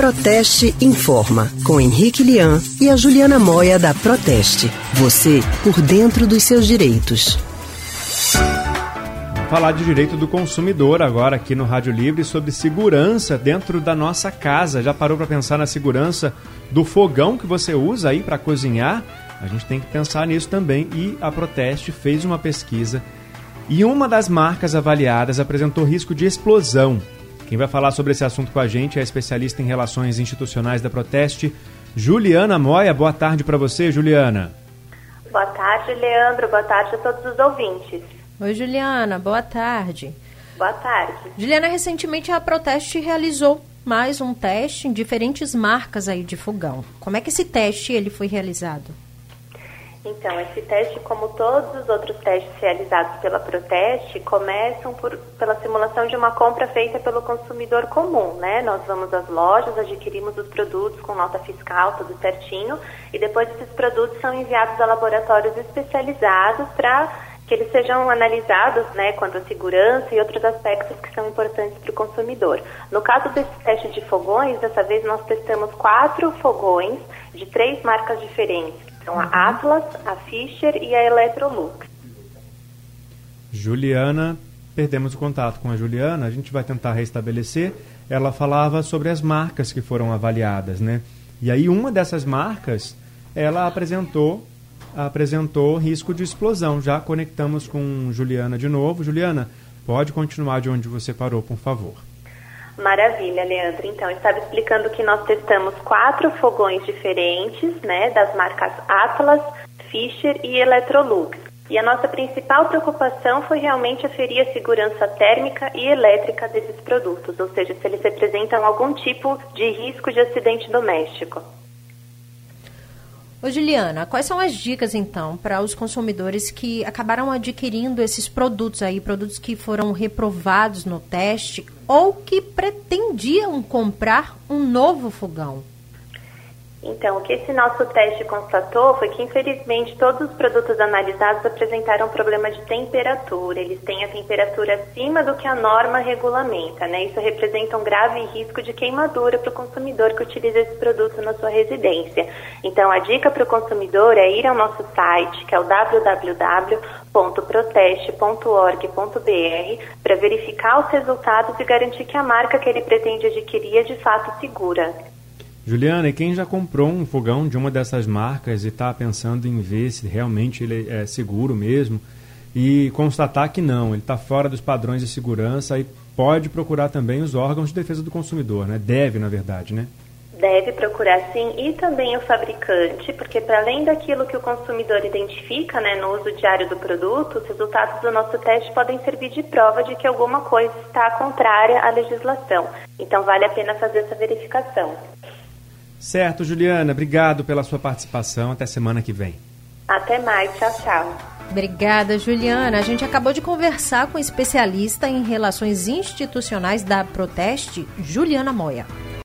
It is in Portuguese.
Proteste Informa, com Henrique Lian e a Juliana Moia da Proteste. Você por dentro dos seus direitos. Falar de direito do consumidor agora aqui no Rádio Livre sobre segurança dentro da nossa casa. Já parou para pensar na segurança do fogão que você usa aí para cozinhar? A gente tem que pensar nisso também e a Proteste fez uma pesquisa e uma das marcas avaliadas apresentou risco de explosão quem vai falar sobre esse assunto com a gente é a especialista em relações institucionais da Proteste, Juliana Moia. Boa tarde para você, Juliana. Boa tarde, Leandro. Boa tarde a todos os ouvintes. Oi, Juliana. Boa tarde. Boa tarde. Juliana, recentemente a Proteste realizou mais um teste em diferentes marcas aí de fogão. Como é que esse teste ele foi realizado? Então, esse teste, como todos os outros testes realizados pela Proteste, começam por, pela simulação de uma compra feita pelo consumidor comum, né? Nós vamos às lojas, adquirimos os produtos com nota fiscal, tudo certinho, e depois esses produtos são enviados a laboratórios especializados para que eles sejam analisados, né, quanto à segurança e outros aspectos que são importantes para o consumidor. No caso desse teste de fogões, dessa vez nós testamos quatro fogões de três marcas diferentes são a Atlas, a Fischer e a Electrolux. Juliana, perdemos o contato com a Juliana, a gente vai tentar restabelecer. Ela falava sobre as marcas que foram avaliadas, né? E aí uma dessas marcas, ela apresentou apresentou risco de explosão. Já conectamos com Juliana de novo. Juliana, pode continuar de onde você parou, por favor. Maravilha, Leandro. Então, estava explicando que nós testamos quatro fogões diferentes, né, das marcas Atlas, Fischer e Electrolux. E a nossa principal preocupação foi realmente aferir a segurança térmica e elétrica desses produtos, ou seja, se eles representam algum tipo de risco de acidente doméstico. Ô Juliana, quais são as dicas então para os consumidores que acabaram adquirindo esses produtos aí, produtos que foram reprovados no teste ou que pretendiam comprar um novo fogão? Então, o que esse nosso teste constatou foi que, infelizmente, todos os produtos analisados apresentaram problema de temperatura. Eles têm a temperatura acima do que a norma regulamenta, né? Isso representa um grave risco de queimadura para o consumidor que utiliza esse produto na sua residência. Então, a dica para o consumidor é ir ao nosso site, que é o www.proteste.org.br, para verificar os resultados e garantir que a marca que ele pretende adquirir é de fato segura. Juliana, e quem já comprou um fogão de uma dessas marcas e está pensando em ver se realmente ele é seguro mesmo e constatar que não, ele está fora dos padrões de segurança e pode procurar também os órgãos de defesa do consumidor, né? Deve, na verdade, né? Deve procurar sim, e também o fabricante, porque para além daquilo que o consumidor identifica né, no uso diário do produto, os resultados do nosso teste podem servir de prova de que alguma coisa está contrária à legislação. Então vale a pena fazer essa verificação. Certo, Juliana, obrigado pela sua participação. Até semana que vem. Até mais, tchau, tchau. Obrigada, Juliana. A gente acabou de conversar com especialista em relações institucionais da Proteste, Juliana Moia.